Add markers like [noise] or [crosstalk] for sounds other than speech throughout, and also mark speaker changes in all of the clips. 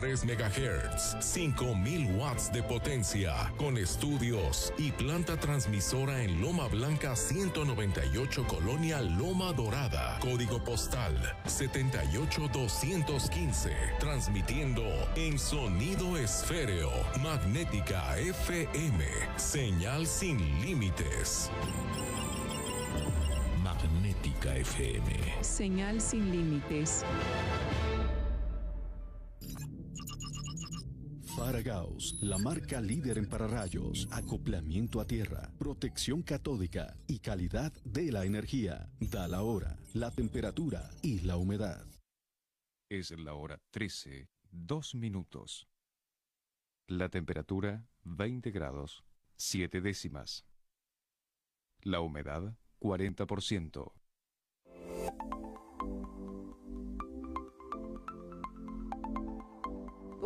Speaker 1: 3 MHz, 5000 watts de potencia, con estudios y planta transmisora en Loma Blanca 198 Colonia Loma Dorada, código postal 78215, transmitiendo en sonido esféreo, magnética FM, señal sin límites. Magnética FM.
Speaker 2: Señal sin límites.
Speaker 3: Faragaos, la marca líder en pararrayos, acoplamiento a tierra, protección catódica y calidad de la energía. Da la hora, la temperatura y la humedad.
Speaker 4: Es la hora 13, 2 minutos. La temperatura 20 grados, 7 décimas. La humedad 40%.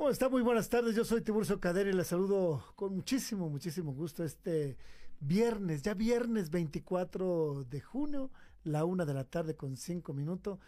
Speaker 5: ¿Cómo está? Muy buenas tardes. Yo soy Tiburcio Cadera y les saludo con muchísimo, muchísimo gusto este viernes, ya viernes 24 de junio, la una de la tarde con cinco minutos.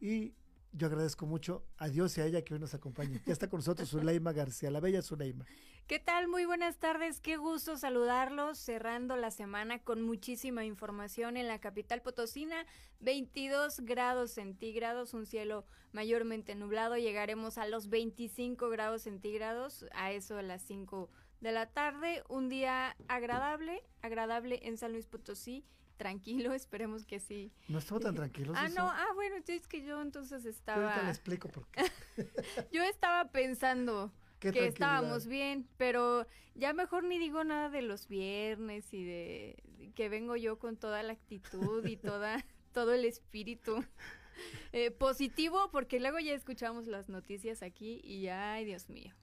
Speaker 5: Y yo agradezco mucho a Dios y a ella que hoy nos acompañe. Ya está con nosotros Zuleima García, la bella Zuleima.
Speaker 6: ¿Qué tal? Muy buenas tardes, qué gusto saludarlos, cerrando la semana con muchísima información en la capital potosina, 22 grados centígrados, un cielo mayormente nublado, llegaremos a los 25 grados centígrados, a eso de las 5 de la tarde, un día agradable, agradable en San Luis Potosí, tranquilo, [laughs] esperemos que sí.
Speaker 5: No estuvo tan tranquilo.
Speaker 6: Ah, no, ah, bueno, es que yo entonces estaba...
Speaker 5: Ahorita le explico por qué. [laughs]
Speaker 6: yo estaba pensando que estábamos bien, pero ya mejor ni digo nada de los viernes y de que vengo yo con toda la actitud y toda [laughs] todo el espíritu eh, positivo, porque luego ya escuchamos las noticias aquí y ay, Dios mío.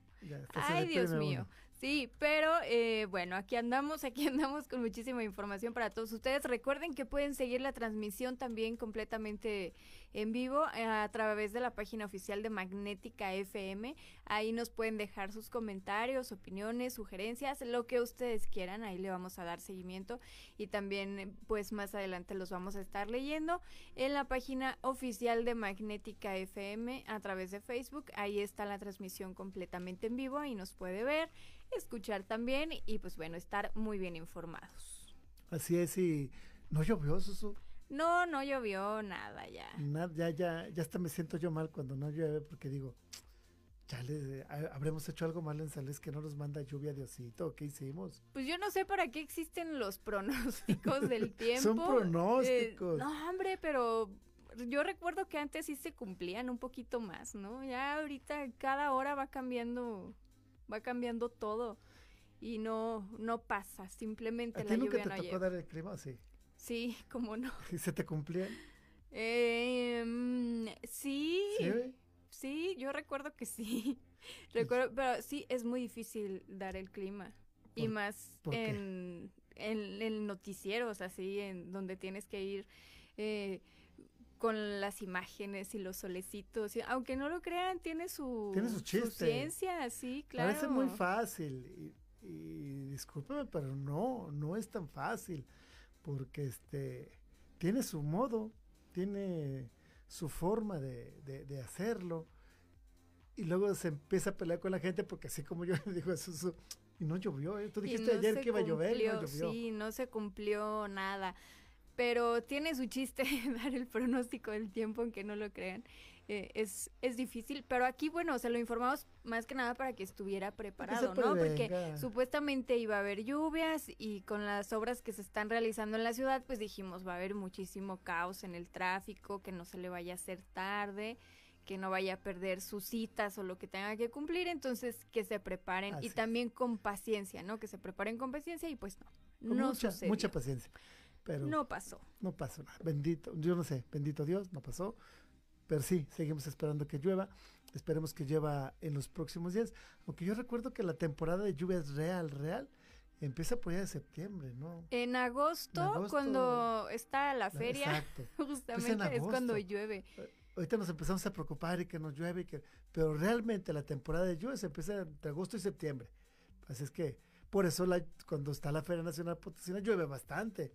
Speaker 6: ay, Dios mío. Sí, pero eh, bueno, aquí andamos, [laughs] aquí andamos con muchísima información para todos ustedes. Recuerden que pueden seguir la transmisión también completamente en vivo eh, a través de la página oficial de Magnética FM. Ahí nos pueden dejar sus comentarios, opiniones, sugerencias, lo que ustedes quieran. Ahí le vamos a dar seguimiento y también pues más adelante los vamos a estar leyendo en la página oficial de Magnética FM a través de Facebook. Ahí está la transmisión completamente en vivo y nos puede ver, escuchar también y pues bueno, estar muy bien informados.
Speaker 5: Así es, y no llovió, Susu.
Speaker 6: No, no llovió nada ya.
Speaker 5: ya, ya, ya hasta me siento yo mal cuando no llueve porque digo, ya le habremos hecho algo mal en Sales que no nos manda lluvia Diosito. ¿Qué hicimos?
Speaker 6: Pues yo no sé para qué existen los pronósticos del [laughs] tiempo.
Speaker 5: Son pronósticos.
Speaker 6: Eh, no, hombre, pero yo recuerdo que antes sí se cumplían un poquito más, ¿no? Ya ahorita cada hora va cambiando, va cambiando todo y no, no pasa, simplemente la lluvia
Speaker 5: nunca te tocó dar el clima, sí?
Speaker 6: Sí, [laughs] cómo no. [laughs]
Speaker 5: ¿Y se te cumplían?
Speaker 6: Eh, sí. ¿Sí? yo recuerdo que sí. [laughs] recuerdo, pero sí, es muy difícil dar el clima. Y más en, en, en, noticieros, así, en donde tienes que ir eh, con las imágenes y los solecitos. aunque no lo crean, tiene su,
Speaker 5: tiene su,
Speaker 6: ciencia, sí, claro.
Speaker 5: Parece muy fácil. Y, y discúlpeme, pero no, no es tan fácil porque este tiene su modo, tiene su forma de, hacerlo. Y luego se empieza a pelear con la gente porque así como yo [laughs] le digo y no llovió, ¿eh? tú dijiste ayer que iba a llover, no llovió.
Speaker 6: Sí, no se cumplió nada. Pero tiene su chiste [laughs] dar el pronóstico del tiempo, aunque no lo crean. Eh, es, es difícil, pero aquí, bueno, se lo informamos más que nada para que estuviera preparado, ¿no? Porque supuestamente iba a haber lluvias y con las obras que se están realizando en la ciudad, pues dijimos, va a haber muchísimo caos en el tráfico, que no se le vaya a hacer tarde que no vaya a perder sus citas o lo que tenga que cumplir, entonces que se preparen y también con paciencia, ¿no? Que se preparen con paciencia y pues no, no
Speaker 5: mucha, mucha paciencia. Pero
Speaker 6: no pasó.
Speaker 5: No pasó nada. Bendito, yo no sé, bendito Dios, no pasó. Pero sí, seguimos esperando que llueva. Esperemos que llueva en los próximos días. Aunque yo recuerdo que la temporada de lluvias real, real, empieza por allá de septiembre, ¿no?
Speaker 6: En agosto, cuando está la feria, [laughs] justamente es, cuando llueve. Eh,
Speaker 5: ahorita nos empezamos a preocupar y que nos llueve, que, pero realmente la temporada de lluvias empieza entre agosto y septiembre. Así es que por eso la, cuando está la Feria Nacional Potosina llueve bastante.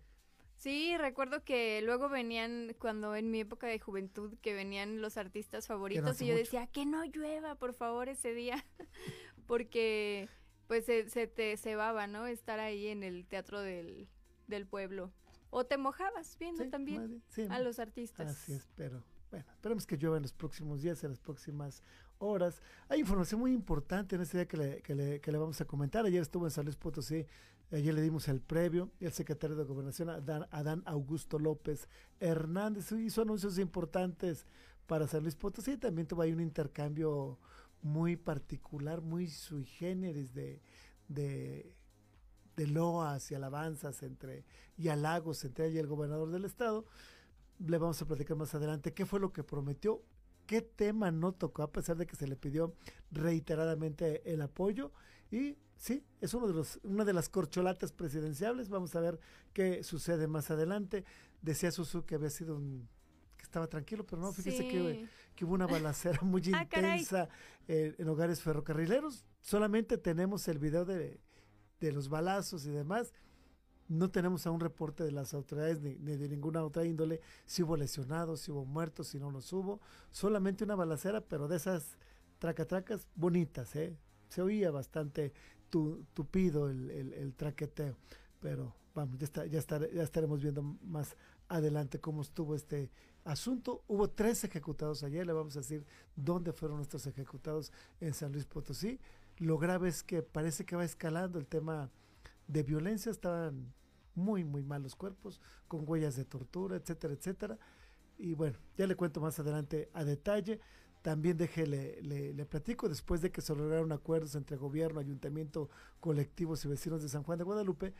Speaker 6: Sí, recuerdo que luego venían, cuando en mi época de juventud, que venían los artistas favoritos y yo decía, que no llueva, por favor, ese día, [laughs] porque pues se, se te cebaba, ¿no? Estar ahí en el teatro del, del pueblo. O te mojabas viendo también a los artistas.
Speaker 5: Así es, pero bueno, esperemos que llueva en los próximos días, en las próximas horas. Hay información muy importante en este día que le, que le, que le vamos a comentar. Ayer estuvo en San Luis Potosí Ayer le dimos el previo. El secretario de Gobernación, Adán, Augusto López Hernández, hizo anuncios importantes para San Luis Potosí. También tuvo ahí un intercambio muy particular, muy sui generis de, de, de loas y alabanzas entre, y halagos entre ella y el gobernador del estado. Le vamos a platicar más adelante qué fue lo que prometió, qué tema no tocó, a pesar de que se le pidió reiteradamente el apoyo. Y sí, es uno de los, una de las corcholatas presidenciales. Vamos a ver qué sucede más adelante. Decía Susu que había sido un que estaba tranquilo, pero no, fíjese que, que, hubo una balacera [laughs] muy ah, intensa eh, en hogares ferrocarrileros. Solamente tenemos el video de, de, los balazos y demás. No tenemos aún reporte de las autoridades ni, ni, de ninguna otra índole si hubo lesionados, si hubo muertos, si no los hubo. Solamente una balacera, pero de esas tracatracas bonitas, ¿eh? Se oía bastante tupido el, el, traqueteo. Pero vamos, ya, está, ya, ya estaremos viendo más adelante cómo estuvo este asunto. Hubo tres ejecutados ayer, le vamos a decir dónde fueron nuestros ejecutados en San Luis Potosí. Lo grave es que parece que va escalando el tema de violencia, estaban muy, muy mal los cuerpos, con huellas de tortura, etcétera, etcétera. Y bueno, ya le cuento más adelante a detalle. También déjele, le, platico, después de que se lograron acuerdos entre gobierno, ayuntamiento, colectivos y vecinos de San Juan de Guadalupe,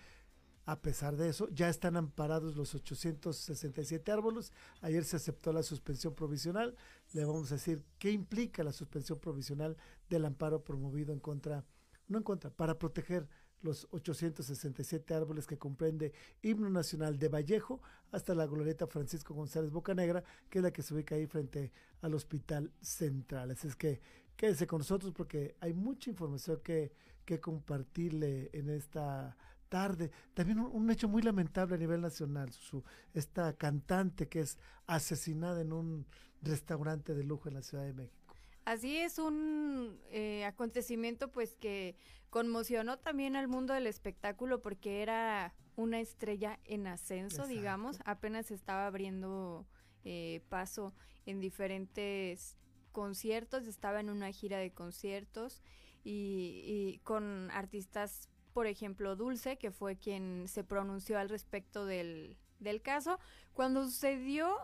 Speaker 5: a pesar de eso, ya están amparados los 867 árboles. Ayer se aceptó la suspensión provisional. Le vamos a decir qué implica la suspensión provisional del amparo promovido en contra, no en contra, para proteger los 867 árboles que comprende Himno Nacional de Vallejo hasta la glorieta Francisco González Bocanegra, que es la que se ubica ahí frente al Hospital Central. Así es que quédese con nosotros porque hay mucha información que, que compartirle en esta tarde. También un, hecho muy lamentable a nivel nacional, su, esta cantante que es asesinada en un restaurante de lujo en la Ciudad de México.
Speaker 6: Así es un eh, acontecimiento pues que conmocionó también al mundo del espectáculo porque era una estrella en ascenso, digamos, apenas estaba abriendo eh, paso en diferentes conciertos, estaba en una gira de conciertos y, con artistas, por ejemplo, Dulce, que fue quien se pronunció al respecto del, del caso. Cuando sucedió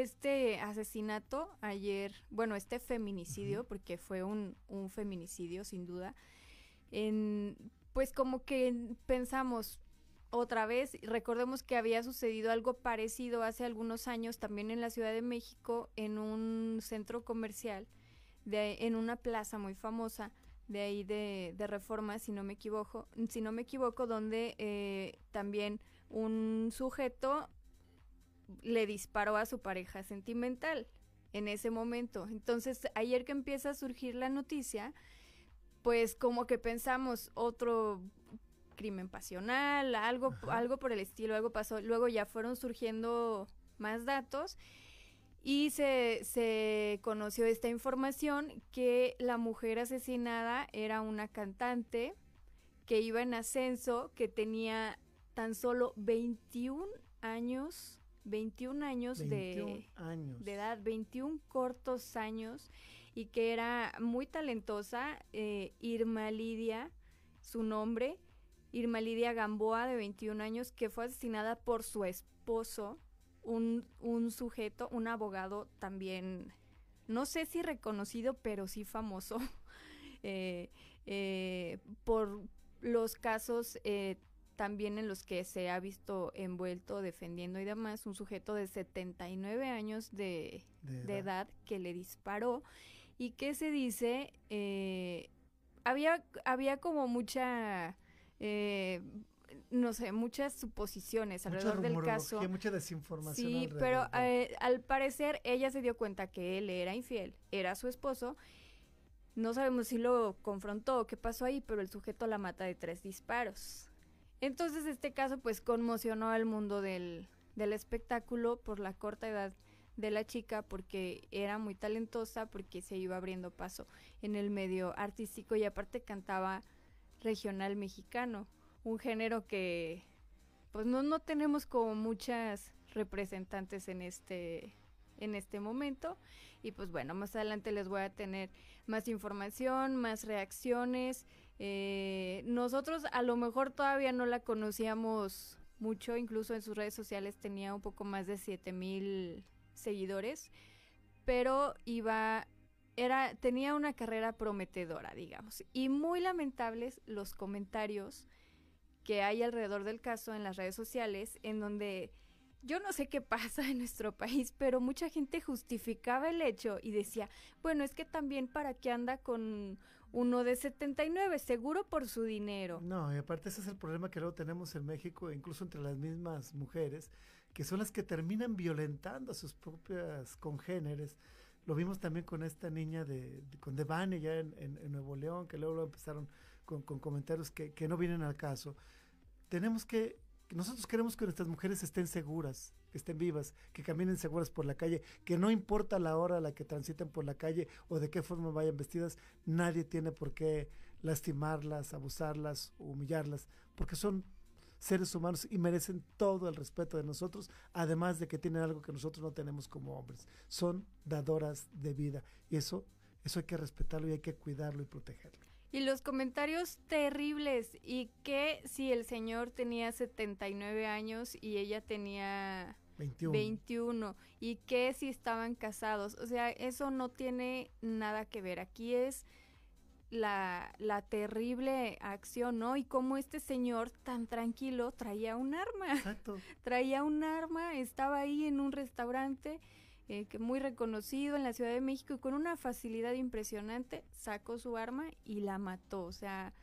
Speaker 6: este asesinato ayer, bueno, este feminicidio, porque fue un, un feminicidio sin duda, en, pues como que pensamos, otra vez. Recordemos que había sucedido algo parecido hace algunos años también en la Ciudad de México, en un centro comercial, de, en una plaza muy famosa de ahí de, de Reforma, si no me equivoco, si no me equivoco, donde eh, también un sujeto le disparó a su pareja sentimental en ese momento. Entonces, ayer que empieza a surgir la noticia, pues como que pensamos otro crimen pasional, algo, algo por el estilo, algo pasó. Luego ya fueron surgiendo más datos y se, se conoció esta información que la mujer asesinada era una cantante que iba en ascenso, que tenía tan solo 21 años, 21 años, de, de edad, 21 cortos años, y que era muy talentosa, eh, Irma Lidia, su nombre, Irma Lidia Gamboa, de 21 años, que fue asesinada por su esposo, un, un sujeto, un abogado también, no sé si reconocido, pero sí famoso, [laughs] eh, eh, por los casos eh, también en los que se ha visto envuelto defendiendo y demás, un sujeto de 79 años de, de, edad. que le disparó y que se dice, había, había como mucha eh, no sé, muchas suposiciones alrededor del caso.
Speaker 5: Mucha desinformación.
Speaker 6: Sí, pero eh, al parecer ella se dio cuenta que él era infiel, era su esposo. No sabemos si lo confrontó o qué pasó ahí, pero el sujeto la mata de tres disparos. Entonces este caso pues conmocionó al mundo del, del espectáculo por la corta edad de la chica, porque era muy talentosa, porque se iba abriendo paso en el medio artístico y aparte cantaba regional mexicano, un género que pues no, no tenemos como muchas representantes en este en este momento. Y pues bueno más adelante les voy a tener más información más reacciones eh, nosotros a lo mejor todavía no la conocíamos mucho incluso en sus redes sociales tenía un poco más de siete mil seguidores pero iba era, tenía una carrera prometedora, digamos, y muy lamentables los comentarios que hay alrededor del caso en las redes sociales, en donde yo no sé qué [laughs] pasa en nuestro país, pero mucha gente justificaba el hecho y decía, bueno, es que también para qué anda con uno de 79, seguro por su dinero.
Speaker 5: No, y aparte ese es el problema que luego tenemos en México, incluso entre las mismas mujeres, que son las que terminan violentando a sus propias congéneres lo vimos también con esta niña de, con Devane ya en, Nuevo León, que luego lo empezaron con, comentarios que, no vienen al caso. Tenemos que, nosotros queremos que nuestras mujeres estén seguras, estén vivas, que caminen seguras por la calle, que no importa la hora a la que transiten por la calle o de qué forma vayan vestidas, nadie tiene por qué lastimarlas, abusarlas, humillarlas, porque son seres humanos y merecen todo el respeto de nosotros, además de que tienen algo que nosotros no tenemos como hombres. Son dadoras de vida y eso, eso hay que respetarlo y hay que cuidarlo y protegerlo.
Speaker 6: Y los comentarios terribles y que si el señor tenía 79 años y ella tenía 21. 21 y que si estaban casados, o sea, eso no tiene nada que ver. Aquí es la, la terrible acción, ¿no? Y cómo este señor tan tranquilo traía un arma. Exacto. [laughs] traía un arma, estaba ahí en un restaurante eh, que muy reconocido en la Ciudad de México y con una facilidad impresionante sacó su arma y la mató. O sea,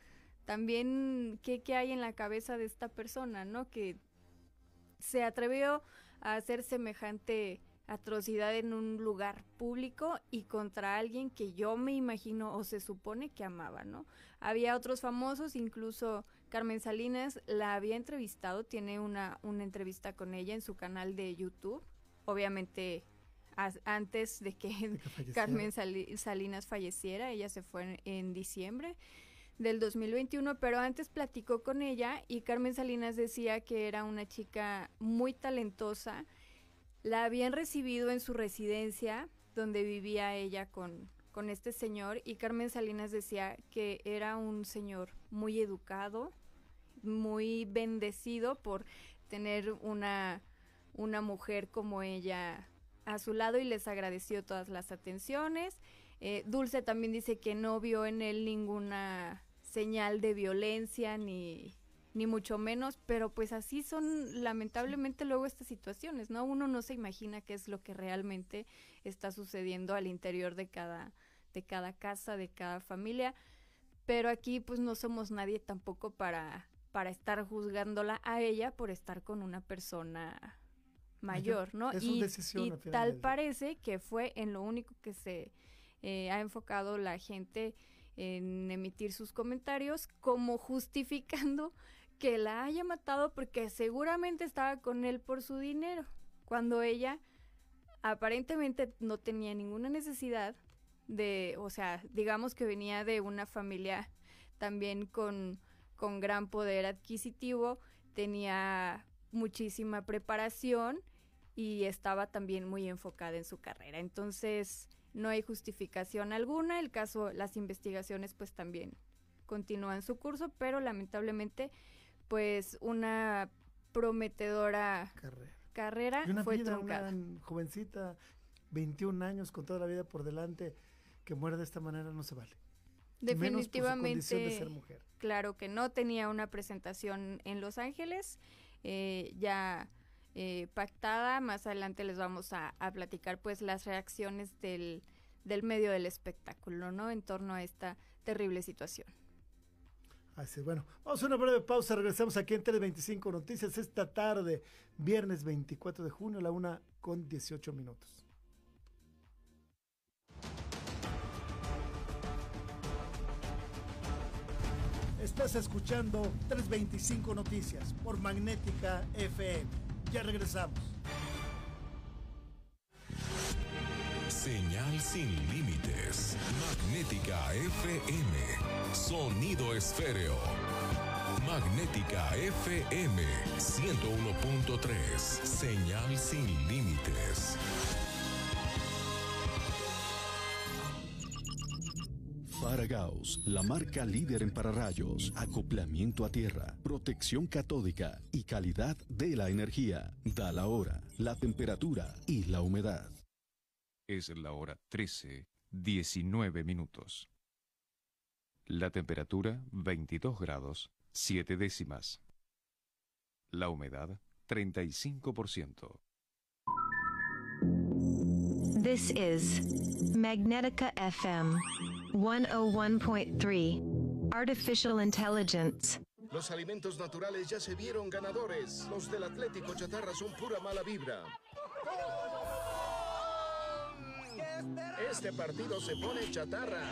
Speaker 6: también qué, qué hay en la cabeza de esta persona, ¿no? Que se atrevió a hacer semejante atrocidad en un lugar público y contra alguien que yo me imagino o se supone que amaba, ¿no? Había otros famosos, incluso Carmen Salinas la había entrevistado, tiene una, una entrevista con ella en su canal de YouTube, obviamente antes de que, Carmen Salinas falleciera, ella se fue en, diciembre del 2021, pero antes platicó con ella y Carmen Salinas decía que era una chica muy talentosa. La habían recibido en su residencia donde vivía ella con, con este señor y Carmen Salinas decía que era un señor muy educado, muy bendecido por tener una, una mujer como ella a su lado y les agradeció todas las atenciones. Eh, Dulce también dice que no vio en él ninguna señal de violencia ni, ni mucho menos, pero pues así son lamentablemente luego estas situaciones, ¿no? Uno no se imagina qué es lo que realmente está sucediendo al interior de cada, de cada casa, de cada familia, pero aquí pues no somos nadie tampoco para, para estar juzgándola a ella por estar con una persona mayor, ¿no? y, y tal parece que fue en lo único que se eh, ha enfocado la gente en emitir sus comentarios como justificando que la haya matado porque seguramente estaba con él por su dinero, cuando ella aparentemente no tenía ninguna necesidad de, o sea, digamos que venía de una familia también con, con gran poder adquisitivo, tenía muchísima preparación y estaba también muy enfocada en su carrera. Entonces, no hay justificación alguna. El caso, las investigaciones pues también continúan su curso, pero lamentablemente pues una prometedora carrera, fue truncada.
Speaker 5: Una jovencita, 21 años con toda la vida por delante, que muere de esta manera no se vale.
Speaker 6: Definitivamente.
Speaker 5: de ser mujer.
Speaker 6: Claro que no tenía una presentación en Los Ángeles, eh, ya eh, pactada. Más adelante les vamos a, platicar pues las reacciones del, del medio del espectáculo, ¿no? En torno a esta terrible situación.
Speaker 5: Así es, bueno, vamos a una breve pausa, regresamos aquí en 325 Noticias esta tarde, viernes 24 de junio, a la una con 18 minutos. Estás escuchando 325 Noticias por Magnética FM. Ya regresamos.
Speaker 1: Señal sin límites. Magnética FM. Sonido esféreo. Magnética FM 101.3. Señal sin límites.
Speaker 3: Faragaos, la marca líder en pararrayos, acoplamiento a tierra, protección catódica y calidad de la energía. Da la hora, la temperatura y la humedad.
Speaker 4: Es la hora 13, 19 minutos. La temperatura 22 grados, 7 décimas. La humedad 35%.
Speaker 7: This is Magnetica FM 101.3 Artificial Intelligence.
Speaker 8: Los alimentos naturales ya se vieron ganadores. Los del Atlético Chatarra son pura mala vibra. Este partido se pone chatarra.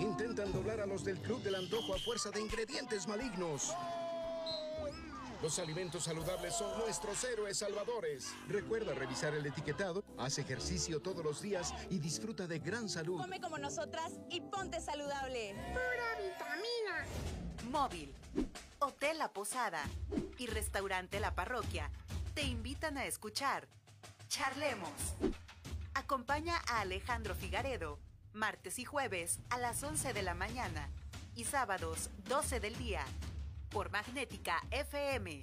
Speaker 8: Intentan doblar a los del Club del Antojo a fuerza de ingredientes malignos. Los alimentos saludables son nuestros héroes salvadores. Recuerda revisar el etiquetado, haz ejercicio todos los días y disfruta de gran salud.
Speaker 9: Come como nosotras y ponte saludable.
Speaker 10: Pura vitamina.
Speaker 11: Móvil, Hotel La Posada y Restaurante La Parroquia te invitan a escuchar Charlemos. Acompaña a Alejandro Figaredo martes y jueves a las 11 de la mañana y sábados 12 del día por Magnética FM.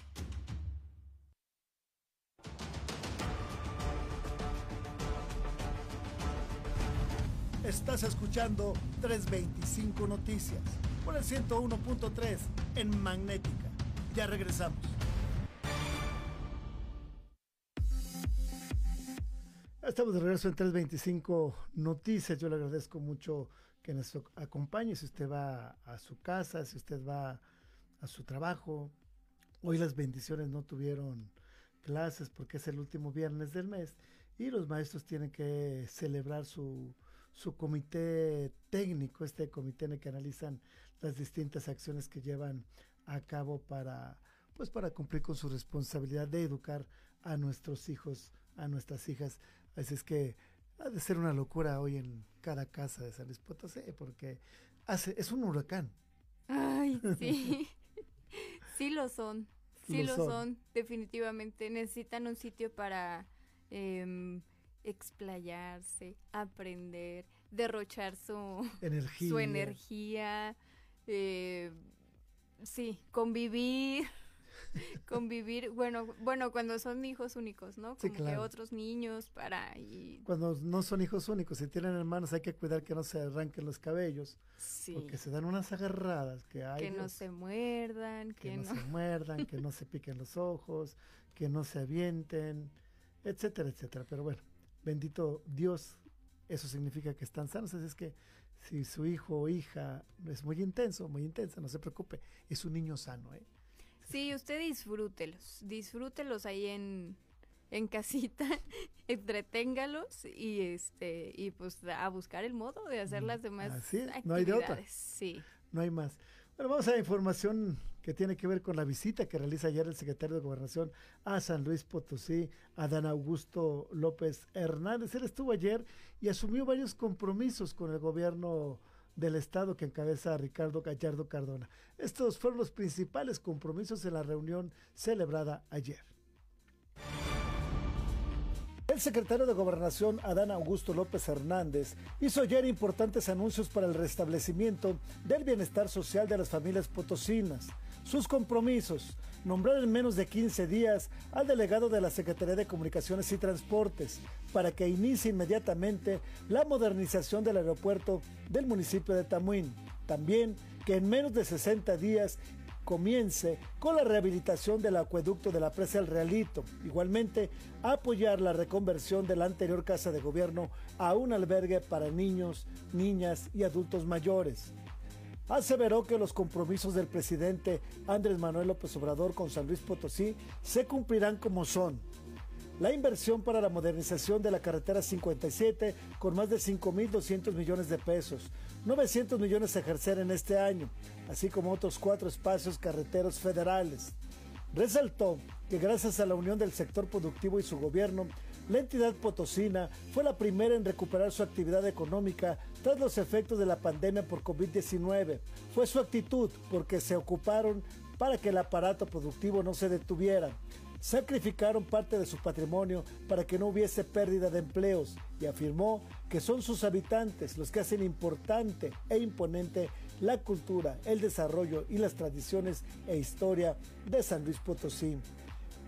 Speaker 5: Estás escuchando 325 Noticias por el 101.3 en Magnética. Ya regresamos. Estamos de regreso en 325 Noticias. Yo le agradezco mucho que nos acompañe. Si usted va a su casa, si usted va a su trabajo. Hoy las bendiciones no tuvieron clases porque es el último viernes del mes y los maestros tienen que celebrar su, su comité técnico, este comité en el que analizan las distintas acciones que llevan a cabo para, pues para cumplir con su responsabilidad de educar a nuestros hijos, a nuestras hijas. Así es que ha de ser una locura hoy en cada casa de San Luis Potosí, porque hace, es un huracán.
Speaker 6: Ay, sí. [laughs] sí lo son. Sí lo, son. definitivamente. Necesitan un sitio para em, explayarse, aprender, derrochar su energía. Su energía eh, sí, convivir. [laughs] convivir, bueno, bueno, cuando son hijos únicos, ¿no? Como que otros niños para y...
Speaker 5: Cuando no son hijos únicos, si tienen hermanos hay que cuidar que no se arranquen los cabellos, sí. porque se dan unas agarradas que hay.
Speaker 6: Que no se muerdan,
Speaker 5: que, no, se muerdan, que no se piquen los ojos, que no se avienten, etcétera, etcétera. Pero bueno, bendito Dios, eso significa que están sanos, así es que si su hijo o hija es muy intenso, muy intensa, no se preocupe, es un niño sano, ¿eh?
Speaker 6: Sí, usted disfrútelos, disfrútelos ahí en, en casita, [laughs] entreténgalos y este y pues a buscar el modo de hacer mm, las demás actividades. No hay de otra. Sí.
Speaker 5: No hay más. Bueno, vamos a la información que tiene que ver con la visita que realiza ayer el secretario de Gobernación a San Luis Potosí, Adán Augusto López Hernández. Él estuvo ayer y asumió varios compromisos con el gobierno del Estado que encabeza Ricardo Gallardo Cardona. Estos fueron los principales compromisos en la reunión celebrada ayer. El secretario de Gobernación, Adán Augusto López Hernández, hizo ayer importantes anuncios para el restablecimiento del bienestar social de las familias potosinas. Sus compromisos, nombrar en menos de 15 días al delegado de la Secretaría de Comunicaciones y Transportes para que inicie inmediatamente la modernización del aeropuerto del municipio de Tamuín. También que en menos de 60 días comience con la rehabilitación del acueducto de la presa El Realito. Igualmente, apoyar la reconversión de la anterior casa de gobierno a un albergue para niños, niñas y adultos mayores aseveró que los compromisos del presidente Andrés Manuel López Obrador con San Luis Potosí se cumplirán como son. La inversión para la modernización de la carretera 57 con más de 5.200 millones de pesos, 900 millones a ejercer en este año, así como otros cuatro espacios carreteros federales. Resaltó que gracias a la unión del sector productivo y su gobierno, la entidad potosina fue la primera en recuperar su actividad económica tras los efectos de la pandemia por COVID-19. Fue su actitud porque se ocuparon para que el aparato productivo no se detuviera. Sacrificaron parte de su patrimonio para que no hubiese pérdida de empleos y afirmó que son sus habitantes los que hacen importante e imponente la cultura, el desarrollo y las tradiciones e historia de San Luis Potosí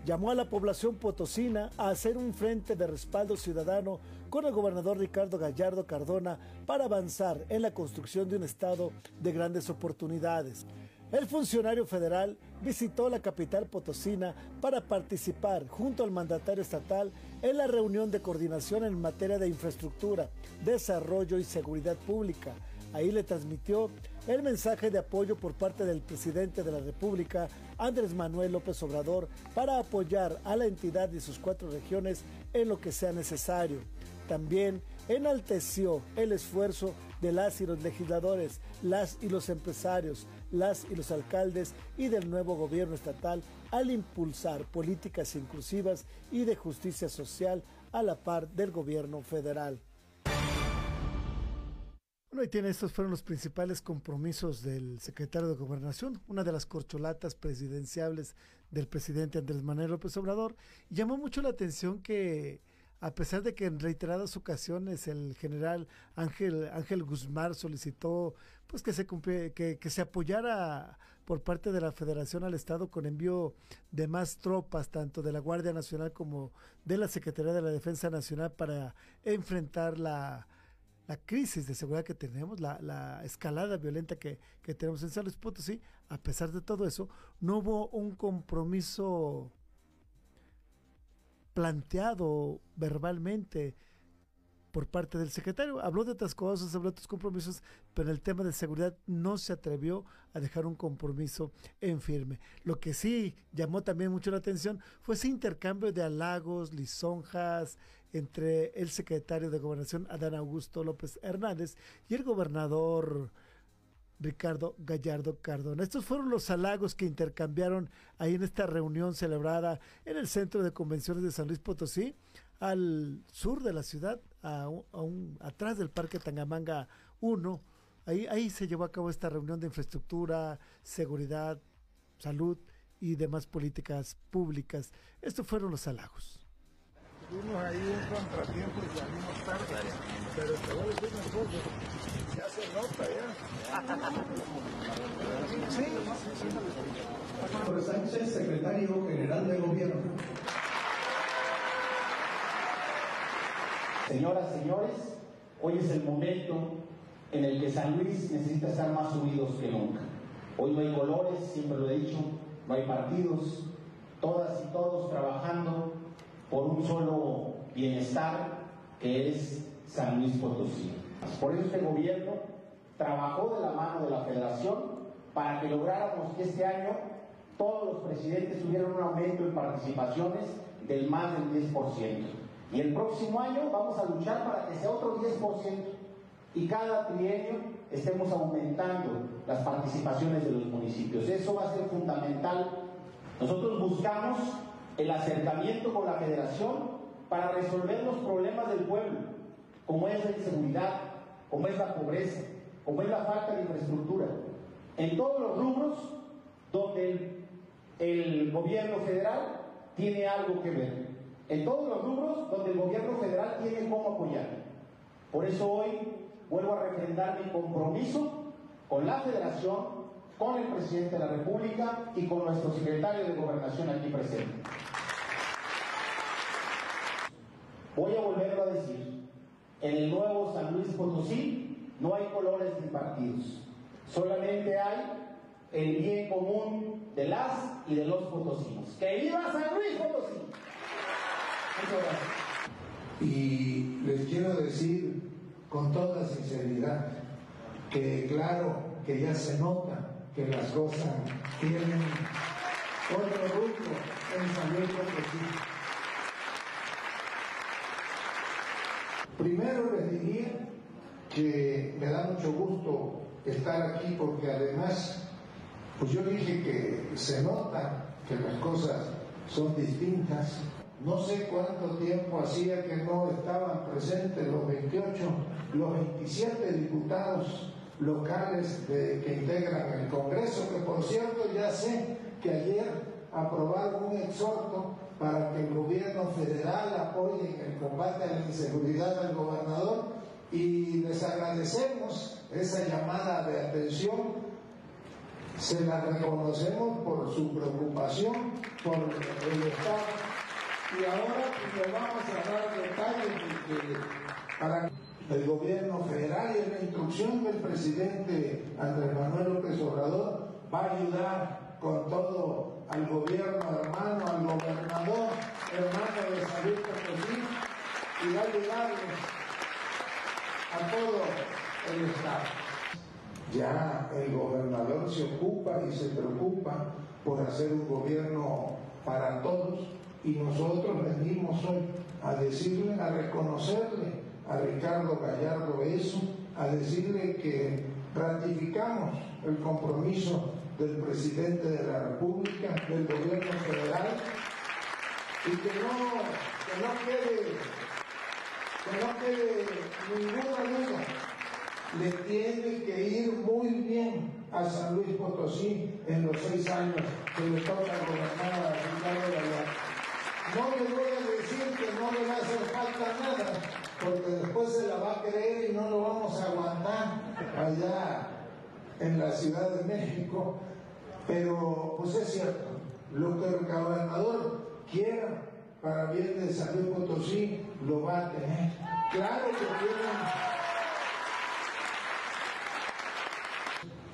Speaker 5: llamó a la población potosina a hacer un frente de respaldo ciudadano con el gobernador Ricardo Gallardo Cardona para avanzar en la construcción de un estado de grandes oportunidades. El funcionario federal visitó la capital potosina para participar junto al mandatario estatal en la reunión de coordinación en materia de infraestructura, desarrollo y seguridad pública. Ahí le transmitió el mensaje de apoyo por parte del presidente de la República, Andrés Manuel López Obrador, para apoyar a la entidad y sus cuatro regiones en lo que sea necesario. También enalteció el esfuerzo de las y los legisladores, las y los empresarios, las y los alcaldes y del nuevo gobierno estatal al impulsar políticas inclusivas y de justicia social a la par del gobierno federal. Bueno, y tiene, estos fueron los principales compromisos del secretario de Gobernación, una de las corcholatas presidenciables del presidente Andrés Manuel López Obrador. Llamó mucho la atención que, a pesar de que en reiteradas ocasiones el general Ángel, Ángel Guzmán solicitó pues que se, que, que se apoyara por parte de la Federación al Estado con envío de más tropas, tanto de la Guardia Nacional como de la Secretaría de la Defensa Nacional para enfrentar la la crisis de seguridad que tenemos, la, escalada violenta que, tenemos en San Luis Potosí, a pesar de todo eso, no hubo un compromiso planteado verbalmente por parte del secretario. Habló de otras cosas, habló de otros compromisos, pero el tema de seguridad no se atrevió a dejar un compromiso en firme. Lo que sí llamó también mucho la atención fue ese intercambio de halagos, lisonjas entre el secretario de Gobernación, Adán Augusto López Hernández, y el gobernador Ricardo Gallardo Cardona. Estos fueron los halagos que intercambiaron ahí en esta reunión celebrada en el Centro de Convenciones de San Luis Potosí, al sur de la ciudad, a atrás del Parque Tangamanga 1, Ahí, ahí se llevó a cabo esta reunión de infraestructura, seguridad, salud y demás políticas públicas. Estos fueron los halagos.
Speaker 12: Tuvimos ahí un contratiempo y salimos tarde, pero te voy a decir una cosa, ya se nota ya. Sí,
Speaker 13: Sánchez, secretario general de gobierno.
Speaker 14: Señoras, señores, hoy es el momento en el que San Luis necesita estar más unidos que nunca. Hoy no hay colores, siempre lo he dicho, no hay partidos, todas y todos trabajando por un solo bienestar que es San Luis Potosí. Por eso este gobierno trabajó de la mano de la federación para que lográramos que este año todos los presidentes tuvieran un aumento en participaciones del más del 10%. Y el próximo año vamos a luchar para que sea otro 10% y cada trienio estemos aumentando las participaciones de los municipios. Eso va a ser fundamental. Nosotros buscamos el acercamiento con la federación para resolver los problemas del pueblo, como es la inseguridad, como es la pobreza, como es la falta de infraestructura, en todos los rubros donde el, gobierno federal tiene algo que ver, en todos los rubros donde el gobierno federal tiene cómo apoyar. Por eso hoy vuelvo a refrendar mi compromiso con la federación, con el presidente de la República y con nuestro secretario de Gobernación aquí presente. Voy a volverlo a decir, en el nuevo San Luis Potosí no hay colores ni partidos, solamente hay el bien común de las y de los potosinos. ¡Que viva San Luis Potosí!
Speaker 12: Y les quiero decir con toda sinceridad que claro que ya se nota que las cosas tienen otro rumbo en San Luis Potosí. Primero les diría que me da mucho gusto estar aquí porque además, pues yo dije que se nota que las cosas son distintas. No sé cuánto tiempo hacía que no estaban presentes los 28, los 27 diputados locales que integran el Congreso, que por cierto ya sé que ayer aprobaron un exhorto para que el gobierno federal apoye en el combate a la inseguridad al gobernador y les agradecemos esa llamada de atención, se la reconocemos por su preocupación por el Estado y ahora le vamos a dar detalles para el gobierno federal y en la instrucción del presidente Andrés Manuel López Obrador va a ayudar con todo al gobierno hermano, al gobernador hermano de San Luis Potosí y va a ayudarles a todo el Estado. Ya el gobernador se ocupa y se preocupa por hacer un gobierno para todos y nosotros venimos hoy a decirle, a reconocerle a Ricardo Gallardo eso, a decirle que ratificamos el compromiso del presidente de la República, del gobierno federal, y que no, que no quede, que no quede ninguna duda, le tiene que ir muy bien a San Luis Potosí en los seis años que le toca gobernar a Ricardo Gallardo. No le voy a decir que no le va a hacer falta nada, porque después se la va a creer y no lo vamos a aguantar allá en la Ciudad de México, pero pues es cierto, lo que el gobernador quiera para bien de San Luis Potosí lo va a tener. Claro que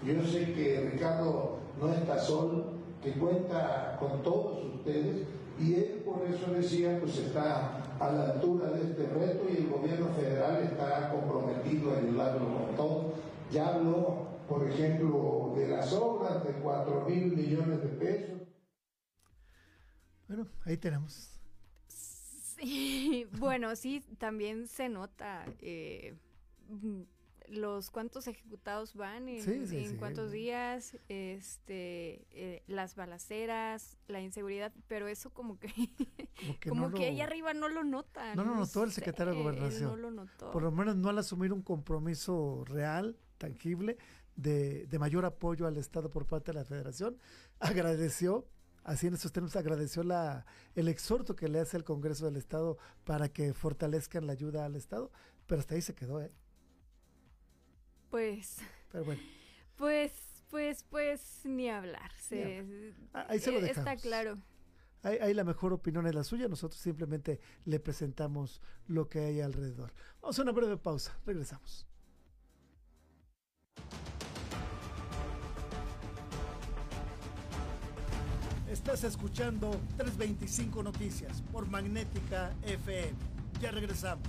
Speaker 12: tienen. Yo sé que Ricardo no está solo, que cuenta con todos ustedes y él por eso decía pues está a la altura de este reto y el gobierno federal está comprometido a ayudarlo con todo. Ya habló por ejemplo, de las obras de 4 mil millones de pesos.
Speaker 5: Bueno, ahí tenemos.
Speaker 6: Sí, [laughs] bueno, sí, también se nota eh, los cuántos ejecutados van en, cuántos días, este, eh, las balaceras, la inseguridad, pero eso como que, [laughs] como que, ahí arriba no lo notan.
Speaker 5: No lo notó el secretario de Gobernación.
Speaker 6: No lo notó.
Speaker 5: Por lo menos no al asumir un compromiso real tangible de, mayor apoyo al Estado por parte de la Federación. Agradeció, así en estos términos, agradeció la, el exhorto que le hace el Congreso del Estado para que fortalezcan la ayuda al Estado, pero hasta ahí se quedó, ¿eh?
Speaker 6: Pues.
Speaker 5: Pero bueno.
Speaker 6: Pues, pues, pues, ni hablar.
Speaker 5: Ahí se lo dejamos.
Speaker 6: Está claro.
Speaker 5: Ahí, la mejor opinión es la suya, nosotros simplemente le presentamos lo que hay alrededor. Vamos a una breve pausa, regresamos. Estás escuchando 325 Noticias por Magnética FM. Ya regresamos.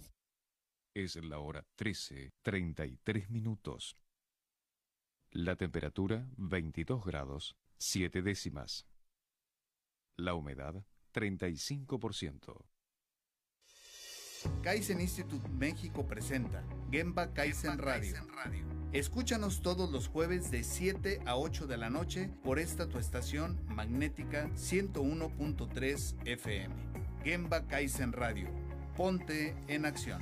Speaker 4: Es la hora 13, 33 minutos. La temperatura 22 grados, 7 décimas. La humedad 35%.
Speaker 15: Kaizen Institute México presenta Gemba Kaizen Radio. Escúchanos todos los jueves de 7 a 8 de la noche por esta tu estación magnética 101.3 FM. Gemba Kaizen Radio. Ponte en acción.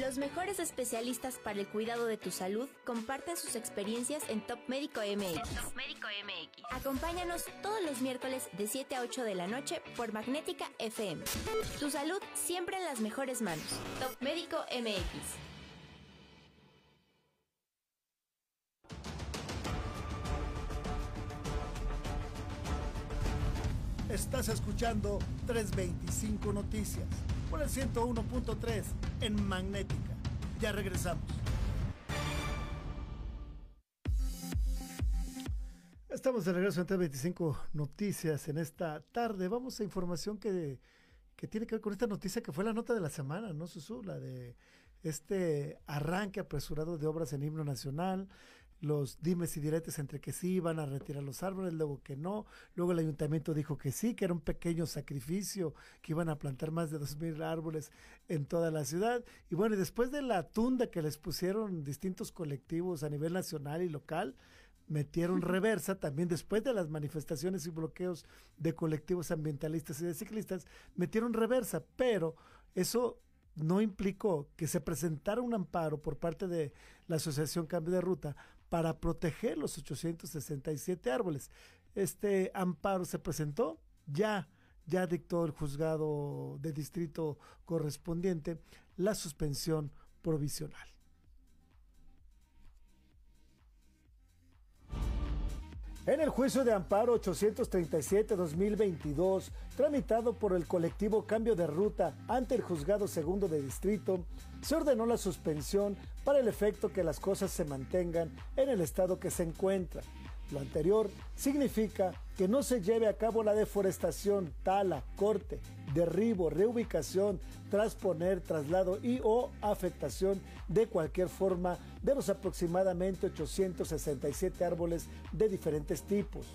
Speaker 16: Los mejores especialistas para el cuidado de tu salud comparten sus experiencias en Top Médico MX. Acompáñanos todos los miércoles de 7 a 8 de la noche por Magnética FM. Tu salud siempre en las mejores manos. Top Médico MX.
Speaker 5: Estás escuchando 325 Noticias por el 101.3 en Magnética. Ya regresamos. Estamos de regreso en 325 Noticias en esta tarde. Vamos a información que, que tiene que ver con esta noticia que fue la nota de la semana, ¿no, Susu? La de este arranque apresurado de obras en himno nacional, los dimes y diretes entre que sí iban a retirar los árboles, luego que no, luego el ayuntamiento dijo que sí, que era un pequeño sacrificio, que iban a plantar más de dos mil árboles en toda la ciudad. Y bueno, después de la tunda que les pusieron distintos colectivos a nivel nacional y local, metieron reversa también después de las manifestaciones y bloqueos de colectivos ambientalistas y de ciclistas, metieron reversa, pero eso no implicó que se presentara un amparo por parte de la Asociación Cambio de Ruta para proteger los 867 árboles. Este amparo se presentó, ya, ya dictó el juzgado de distrito correspondiente la suspensión provisional. En el juicio de amparo 837-2022, tramitado por el colectivo Cambio de Ruta ante el Juzgado Segundo de Distrito, se ordenó la suspensión para el efecto que las cosas se mantengan en el estado que se encuentra. Lo anterior significa que no se lleve a cabo la deforestación, tala, corte, derribo, reubicación, trasponer, traslado y o afectación de cualquier forma de los aproximadamente 867 árboles de diferentes tipos.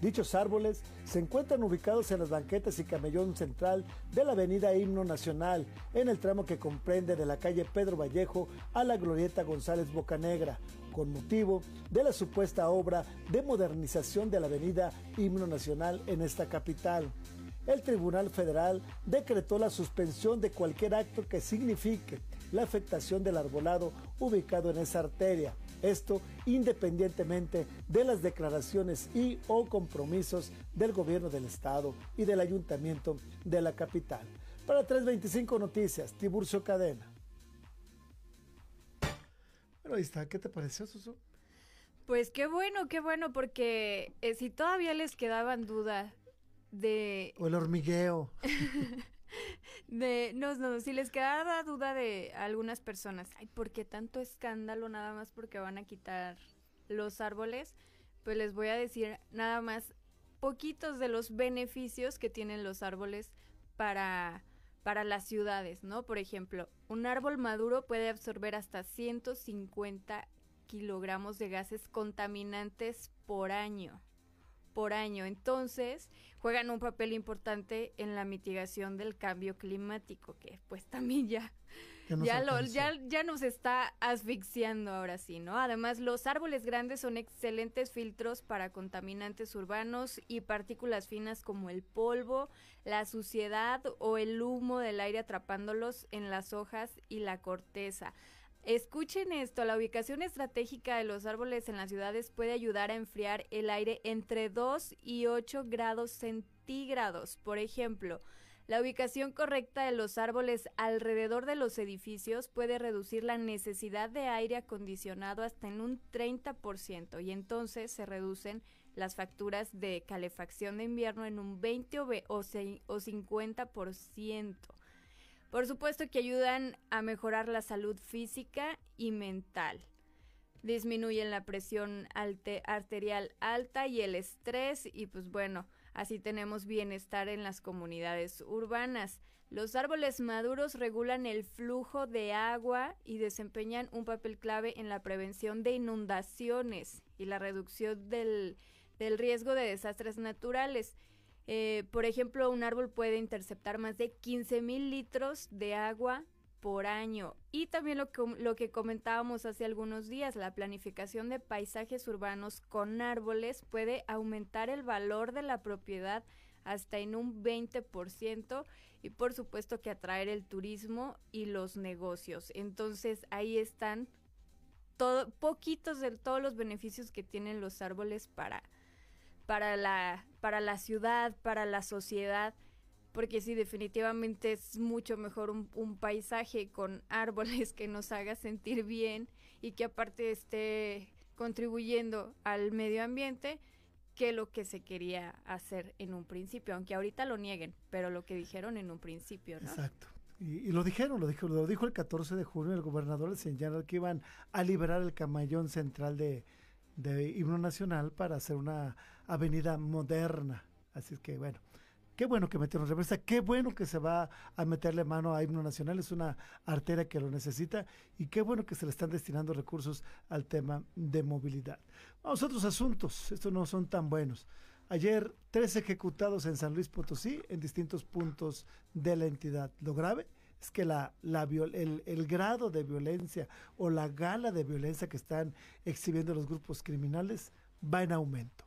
Speaker 5: Dichos árboles se encuentran ubicados en las banquetas y camellón central de la avenida Himno Nacional, en el tramo que comprende de la calle Pedro Vallejo a la glorieta González Bocanegra, con motivo de la supuesta obra de modernización de la avenida Himno Nacional en esta capital. El Tribunal Federal decretó la suspensión de cualquier acto que signifique la afectación del arbolado ubicado en esa arteria. Esto independientemente de las declaraciones y o compromisos del gobierno del estado y del ayuntamiento de la capital. Para 325 Noticias, Tiburcio Cadena ahí está, ¿qué te pareció, Susu?
Speaker 6: Pues qué bueno, qué bueno, porque eh, si todavía les quedaban dudas de...
Speaker 5: O el hormigueo. [laughs]
Speaker 6: de, no, no, si les quedaba duda de algunas personas, ay, ¿por qué tanto escándalo nada más porque van a quitar los árboles? Pues les voy a decir nada más poquitos de los beneficios que tienen los árboles para para las ciudades, ¿no? Por ejemplo, un árbol maduro puede absorber hasta 150 kilogramos de gases contaminantes por año. Por año. Entonces, juegan un papel importante en la mitigación del cambio climático, que pues también ya ya, lo, ya, ya nos está asfixiando ahora sí, ¿no? Además, los árboles grandes son excelentes filtros para contaminantes urbanos y partículas finas como el polvo, la suciedad o el humo del aire atrapándolos en las hojas y la corteza. Escuchen esto, la ubicación estratégica de los árboles en las ciudades puede ayudar a enfriar el aire entre 2 y 8 grados centígrados. Por ejemplo, la ubicación correcta de los árboles alrededor de los edificios puede reducir la necesidad de aire acondicionado hasta en un 30% y entonces se reducen las facturas de calefacción de invierno en un 20 o, 50%. Por supuesto que ayudan a mejorar la salud física y mental. Disminuyen la presión arterial alta y el estrés y pues bueno, Así tenemos bienestar en las comunidades urbanas. Los árboles maduros regulan el flujo de agua y desempeñan un papel clave en la prevención de inundaciones y la reducción del, riesgo de desastres naturales. Eh, por ejemplo, un árbol puede interceptar más de 15 mil litros de agua por año. Y también lo que, lo que comentábamos hace algunos días, la planificación de paisajes urbanos con árboles puede aumentar el valor de la propiedad hasta en un 20% y por supuesto que atraer el turismo y los negocios. Entonces ahí están todo, poquitos de todos los beneficios que tienen los árboles para, para, la, para la ciudad, para la sociedad porque sí, definitivamente es mucho mejor un, paisaje con árboles que nos haga sentir bien y que aparte esté contribuyendo al medio ambiente que lo que se quería hacer en un principio, aunque ahorita lo nieguen, pero lo que dijeron en un principio, ¿no?
Speaker 5: Exacto. Y, lo dijeron, lo dijo, lo dijo el 14 de junio el gobernador señaló que iban a liberar el camallón central de, de himno nacional para hacer una avenida moderna. Así es que bueno, Qué bueno que metieron reversa, qué bueno que se va a meterle mano a Himno Nacional, es una arteria que lo necesita y qué bueno que se le están destinando recursos al tema de movilidad. Vamos a otros asuntos, estos no son tan buenos. Ayer, tres ejecutados en San Luis Potosí en distintos puntos de la entidad. Lo grave es que la, el, grado de violencia o la gala de violencia que están exhibiendo los grupos criminales va en aumento.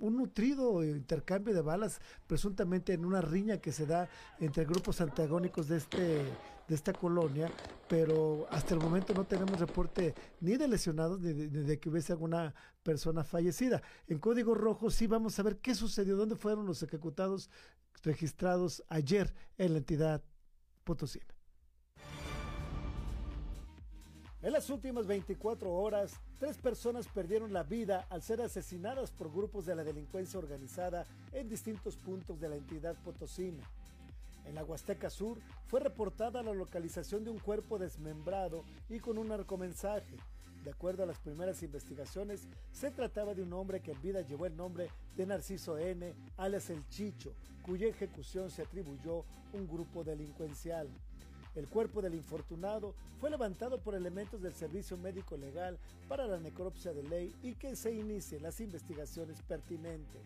Speaker 5: Un, nutrido intercambio de balas, presuntamente en una riña que se da entre grupos antagónicos de este de esta colonia, pero hasta el momento no tenemos reporte ni de lesionados ni de, que hubiese alguna persona fallecida. En Código Rojo sí vamos a ver qué sucedió, dónde fueron los ejecutados registrados ayer en la entidad potosina. En las últimas 24 horas, tres personas perdieron la vida al ser asesinadas por grupos de la delincuencia organizada en distintos puntos de la entidad potosina. En la Huasteca Sur fue reportada la localización de un cuerpo desmembrado y con un narcomensaje. De acuerdo a las primeras investigaciones, se trataba de un hombre que en vida llevó el nombre de Narciso N, alias El Chicho, cuya ejecución se atribuyó un grupo delincuencial. El cuerpo del infortunado fue levantado por elementos del Servicio Médico Legal para la necropsia de ley y que se inicien las investigaciones pertinentes.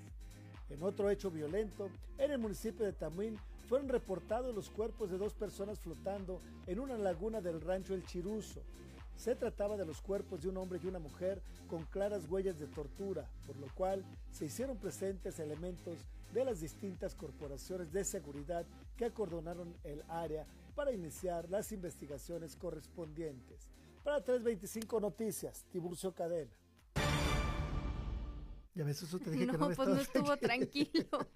Speaker 5: En otro hecho violento, en el municipio de Tamuín fueron reportados los cuerpos de dos personas flotando en una laguna del rancho El Chiruzo. Se trataba de los cuerpos de un hombre y una mujer con claras huellas de tortura, por lo cual se hicieron presentes elementos de las distintas corporaciones de seguridad que acordonaron el área para iniciar las investigaciones correspondientes. Para 325 Noticias, Tiburcio Cadena.
Speaker 6: Ya ves, eso te dije no, que no, pues no estuvo [laughs] tranquilo.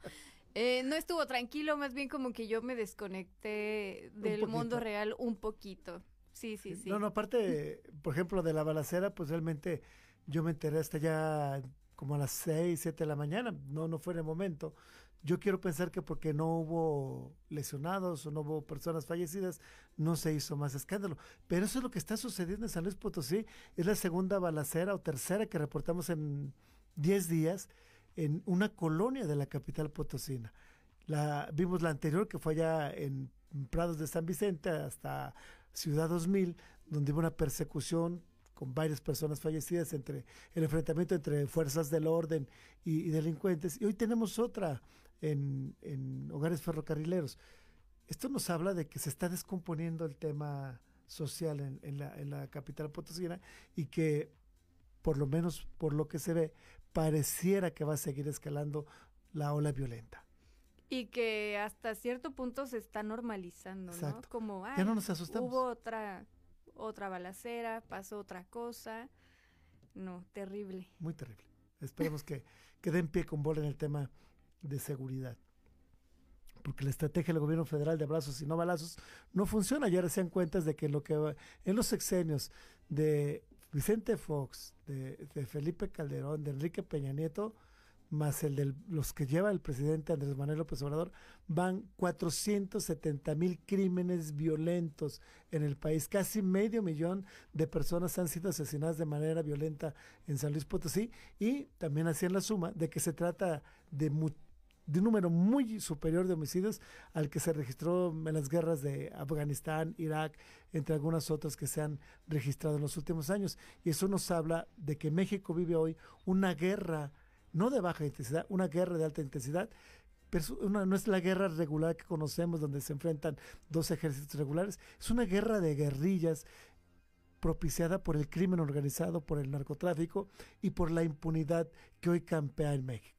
Speaker 6: Eh, no estuvo tranquilo, más bien como que yo me desconecté del mundo real un poquito. Sí, sí, sí.
Speaker 5: No, no, aparte, por ejemplo, de la balacera, pues realmente yo me enteré hasta ya como a las 6, 7 de la mañana. No, no fue en el momento. Yo quiero pensar que porque no hubo lesionados o no hubo personas fallecidas, no se hizo más escándalo. Pero eso es lo que está sucediendo en San Luis Potosí. Es la segunda balacera o tercera que reportamos en 10 días en una colonia de la capital potosina. La, vimos la anterior que fue allá en Prados de San Vicente hasta Ciudad 2000, donde hubo una persecución con varias personas fallecidas entre el enfrentamiento entre fuerzas del orden y delincuentes. Y hoy tenemos otra en, hogares ferrocarrileros. Esto nos habla de que se está descomponiendo el tema social en, la, en la capital potosina y que, por lo menos por lo que se ve, pareciera que va a seguir escalando la ola violenta.
Speaker 6: Y que hasta cierto punto se está normalizando, ¿no? Como,
Speaker 5: ya no nos asustamos.
Speaker 6: Hubo otra, otra balacera, pasó otra cosa. No, terrible.
Speaker 5: Muy terrible. Esperemos que, que den pie con bola en el tema de seguridad. Porque la estrategia del gobierno federal de abrazos y no balazos no funciona. Y ahora se dan cuenta de que lo que en los sexenios de Vicente Fox, de, Felipe Calderón, de Enrique Peña Nieto, más el de los que lleva el presidente Andrés Manuel López Obrador, van 470 mil crímenes violentos en el país. Casi medio millón de personas han sido asesinadas de manera violenta en San Luis Potosí y también hacían la suma de que se trata de de un número muy superior de homicidios al que se registró en las guerras de Afganistán, Irak, entre algunas otras que se han registrado en los últimos años. Y eso nos habla de que México vive hoy una guerra, no de baja intensidad, una guerra de alta intensidad. Pero no es la guerra regular que conocemos donde se enfrentan dos ejércitos regulares, es una guerra de guerrillas propiciada por el crimen organizado, por el narcotráfico y por la impunidad que hoy campea en México.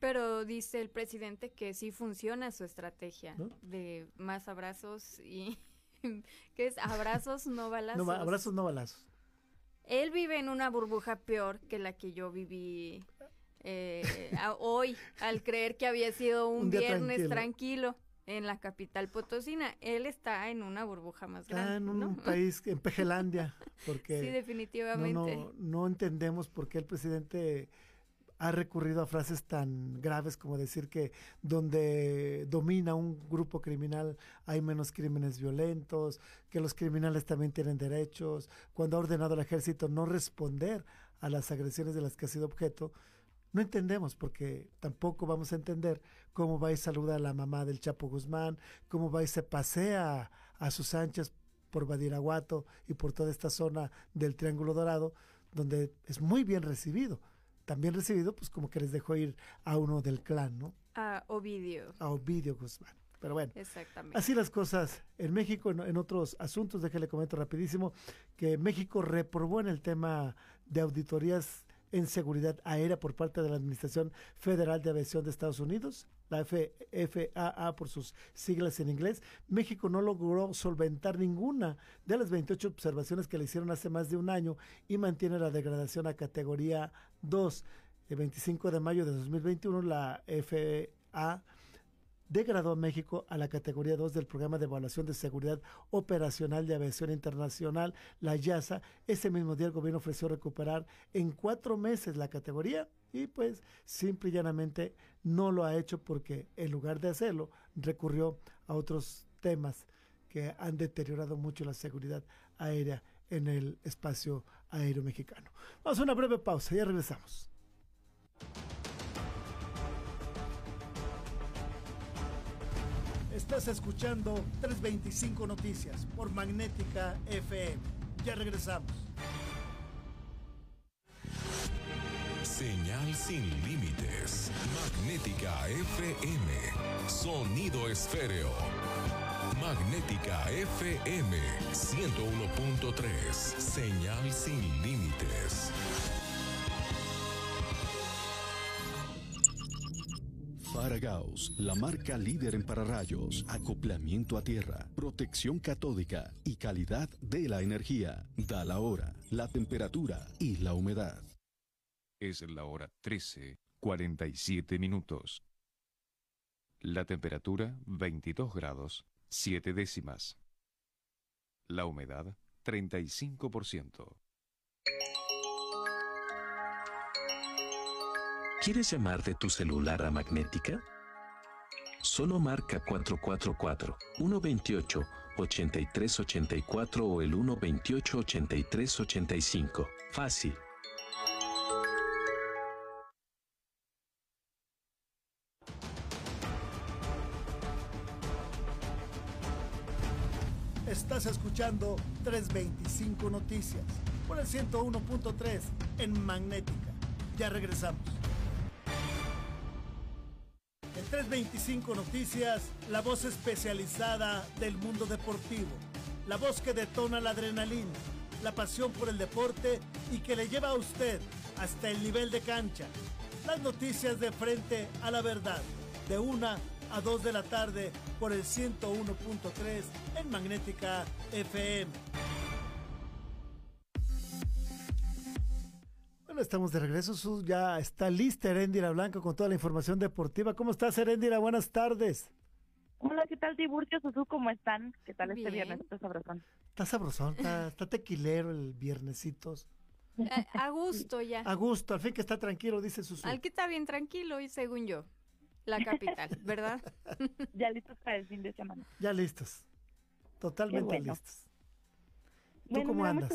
Speaker 6: Pero dice el presidente que sí funciona su estrategia de más abrazos y [laughs] que es abrazos no [laughs] balazos.
Speaker 5: No, abrazos no balazos.
Speaker 6: Él vive en una burbuja peor que la que yo viví eh, hoy al creer que había sido un, viernes tranquilo. en la capital potosina. Él está en una burbuja más grande.
Speaker 5: Está en un [laughs] país, en Pejelandia, porque
Speaker 6: sí, definitivamente.
Speaker 5: no, no entendemos por qué el presidente ha recurrido a frases tan graves como decir que donde domina un grupo criminal hay menos crímenes violentos, que los criminales también tienen derechos, cuando ha ordenado al ejército no responder a las agresiones de las que ha sido objeto, no entendemos porque tampoco vamos a entender cómo va y saluda a la mamá del Chapo Guzmán, cómo va y se pasea a sus anchas por Badiraguato y por toda esta zona del Triángulo Dorado, donde es muy bien recibido también recibido, pues como que les dejó ir a uno del clan, ¿no?
Speaker 6: A Ovidio.
Speaker 5: A Ovidio Guzmán. Pero bueno,
Speaker 6: Exactamente.
Speaker 5: así las cosas en México, en, otros asuntos, déjale comento rapidísimo, que México reprobó en el tema de auditorías en seguridad aérea por parte de la Administración Federal de Aviación de Estados Unidos, la FAA por sus siglas en inglés, México no logró solventar ninguna de las 28 observaciones que le hicieron hace más de un año y mantiene la degradación a categoría 2. El 25 de mayo de 2021, la FAA degradó a México a la categoría 2 del Programa de Evaluación de Seguridad Operacional de Aviación Internacional, la YASA. Ese mismo día el gobierno ofreció recuperar en cuatro meses la categoría y pues simple y llanamente no lo ha hecho porque en lugar de hacerlo recurrió a otros temas que han deteriorado mucho la seguridad aérea en el espacio aéreo mexicano. Vamos a una breve pausa, ya regresamos. Estás escuchando 325 Noticias por Magnética FM. Ya regresamos.
Speaker 1: Señal sin límites. Magnética FM. Sonido esféreo. Magnética FM 101.3. Señal sin límites.
Speaker 3: Paragaus, la marca líder en pararrayos, acoplamiento a tierra, protección catódica y calidad de la energía. Da la hora, la temperatura y la humedad.
Speaker 4: Es la hora 13, 47 minutos. La temperatura 22 grados, 7 décimas. La humedad 35%.
Speaker 17: ¿Quieres llamar de tu celular a Magnética? Solo marca 444-128-8384 o el 128-8385. Fácil.
Speaker 5: Estás escuchando 325 Noticias por el 101.3 en Magnética. Ya regresamos. 325 Noticias, la voz especializada del mundo deportivo, la voz que detona la adrenalina, la pasión por el deporte y que le lleva a usted hasta el nivel de cancha. Las noticias de frente a la verdad, de una a 2 de la tarde por el 101.3 en Magnética FM. estamos de regreso. Ya está lista Erendira Blanco con toda la información deportiva. ¿Cómo estás, Erendira? Buenas tardes.
Speaker 18: Hola, ¿qué tal, Tiburcio, Susu? ¿Cómo están? ¿Qué tal este viernes? Está sabrosón.
Speaker 5: Está sabrosón, está, tequilero el viernesitos.
Speaker 6: Eh, a, gusto ya.
Speaker 5: A gusto, al fin que está tranquilo, dice Susu.
Speaker 6: Al que está bien tranquilo y según yo, la capital, ¿verdad? [laughs]
Speaker 18: ya listos para el fin de semana.
Speaker 5: Ya listos, totalmente listos. ¿Tú cómo andas?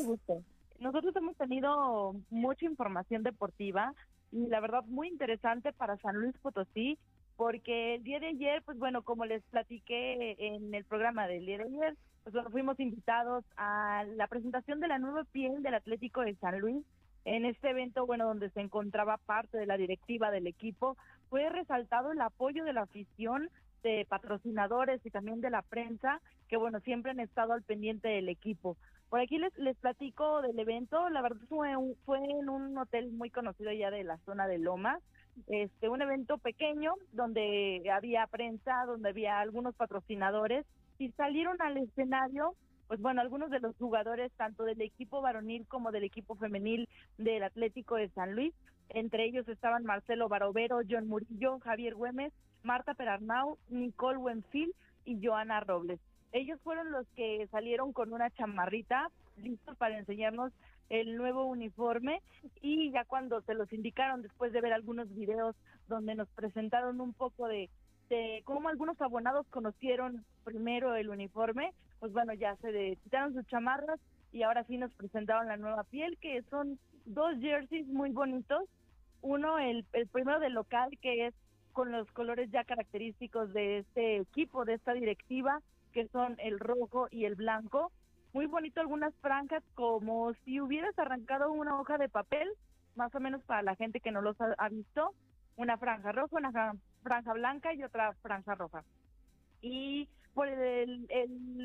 Speaker 18: Nosotros hemos tenido mucha información deportiva y la verdad muy interesante para San Luis Potosí, porque el día de ayer, pues bueno, como les platiqué en el programa del día de ayer, pues bueno, fuimos invitados a la presentación de la nueva piel del Atlético de San Luis. En este evento, bueno, donde se encontraba parte de la directiva del equipo, fue resaltado el apoyo de la afición, de patrocinadores y también de la prensa, que bueno, siempre han estado al pendiente del equipo. Por aquí les, les platico del evento, la verdad fue, fue en un hotel muy conocido ya de la zona de Loma, este, un evento pequeño donde había prensa, donde había algunos patrocinadores y salieron al escenario pues bueno, algunos de los jugadores tanto del equipo varonil como del equipo femenil del Atlético de San Luis, entre ellos estaban Marcelo Barovero, John Murillo, Javier Güemes, Marta Perarnau, Nicole Wenfield y Joana Robles. Ellos fueron los que salieron con una chamarrita, listos para enseñarnos el nuevo uniforme y ya cuando se los indicaron después de ver algunos videos donde nos presentaron un poco de cómo algunos abonados conocieron primero el uniforme, pues bueno, ya se quitaron sus chamarras y ahora sí nos presentaron la nueva piel, que son dos jerseys muy bonitos. Uno, el, el primero del local, que es con los colores ya característicos de este equipo, de esta directiva, que son el rojo y el blanco. Muy bonito algunas franjas, como si hubieras arrancado una hoja de papel, más o menos para la gente que no los ha, visto, una franja roja, una franja blanca y otra franja roja. Y por el,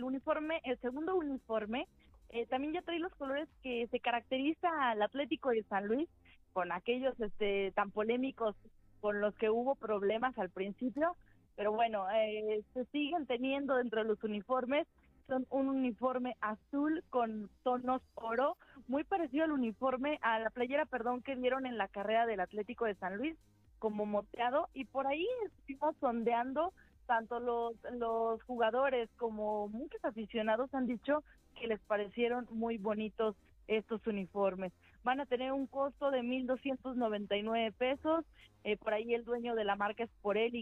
Speaker 18: uniforme, el segundo uniforme, eh, también ya trae los colores que se caracteriza al Atlético de San Luis, con aquellos este, tan polémicos con los que hubo problemas al principio, pero bueno, eh, se siguen teniendo dentro de los uniformes, son un uniforme azul con tonos oro, muy parecido al uniforme, a la playera, perdón, que dieron en la carrera del Atlético de San Luis, como moteado, y por ahí estuvimos sondeando, tanto los, los jugadores como muchos aficionados han dicho que les parecieron muy bonitos estos uniformes. Van a tener un costo de 1.299 pesos. Eh, por ahí el dueño de la marca es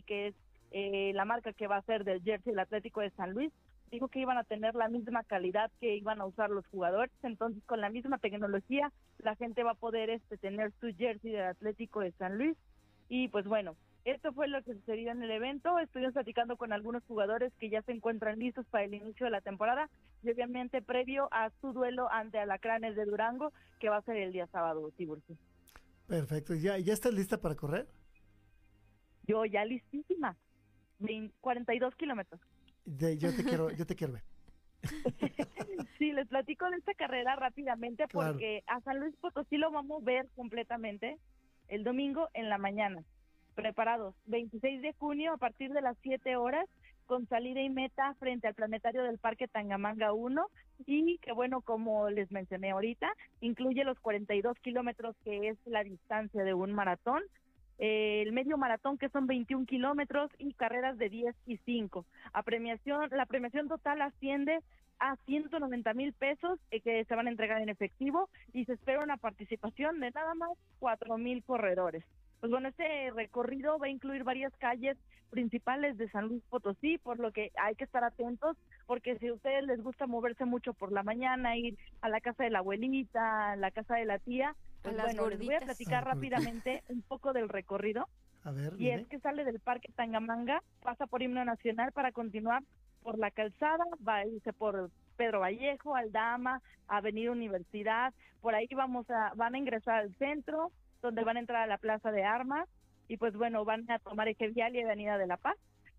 Speaker 18: que es eh, la marca que va a ser del jersey del Atlético de San Luis. Dijo que iban a tener la misma calidad que iban a usar los jugadores. Entonces, con la misma tecnología, la gente va a poder este, tener su jersey del Atlético de San Luis. Y pues bueno, esto fue lo que sucedió en el evento. Estuvimos platicando con algunos jugadores que ya se encuentran listos para el inicio de la temporada y obviamente previo a su duelo ante Alacranes de Durango, que va a ser el día sábado, Tiburcio.
Speaker 5: Perfecto. ¿Ya, ¿Ya estás lista para correr?
Speaker 18: Yo ya listísima. 42 kilómetros.
Speaker 5: yo te quiero, yo te quiero ver. [laughs]
Speaker 18: sí, les platico de esta carrera rápidamente porque a San Luis Potosí lo vamos a ver completamente el domingo en la mañana preparados. 26 de junio a partir de las 7 horas con salida y meta frente al planetario del Parque Tangamanga 1 y que bueno, como les mencioné ahorita, incluye los 42 kilómetros que es la distancia de un maratón, eh, el medio maratón que son 21 kilómetros y carreras de 10 y 5. A premiación, la premiación total asciende a 190 mil pesos eh, que se van a entregar en efectivo y se espera una participación de nada más 4 mil corredores. Pues bueno, este recorrido va a incluir varias calles principales de San Luis Potosí, por lo que hay que estar atentos, porque si a ustedes les gusta moverse mucho por la mañana, ir a la casa de la abuelita, a la casa de la tía, pues bueno, les voy a platicar rápidamente [laughs] un poco del recorrido.
Speaker 5: A ver,
Speaker 18: y es que sale del Parque Tangamanga, pasa por Himno Nacional para continuar por la calzada, va a irse por Pedro Vallejo, Aldama, Avenida Universidad, por ahí vamos a, van a ingresar al centro, donde van a entrar a la Plaza de Armas y pues bueno, van a tomar Eje Vial y Avenida de la Paz,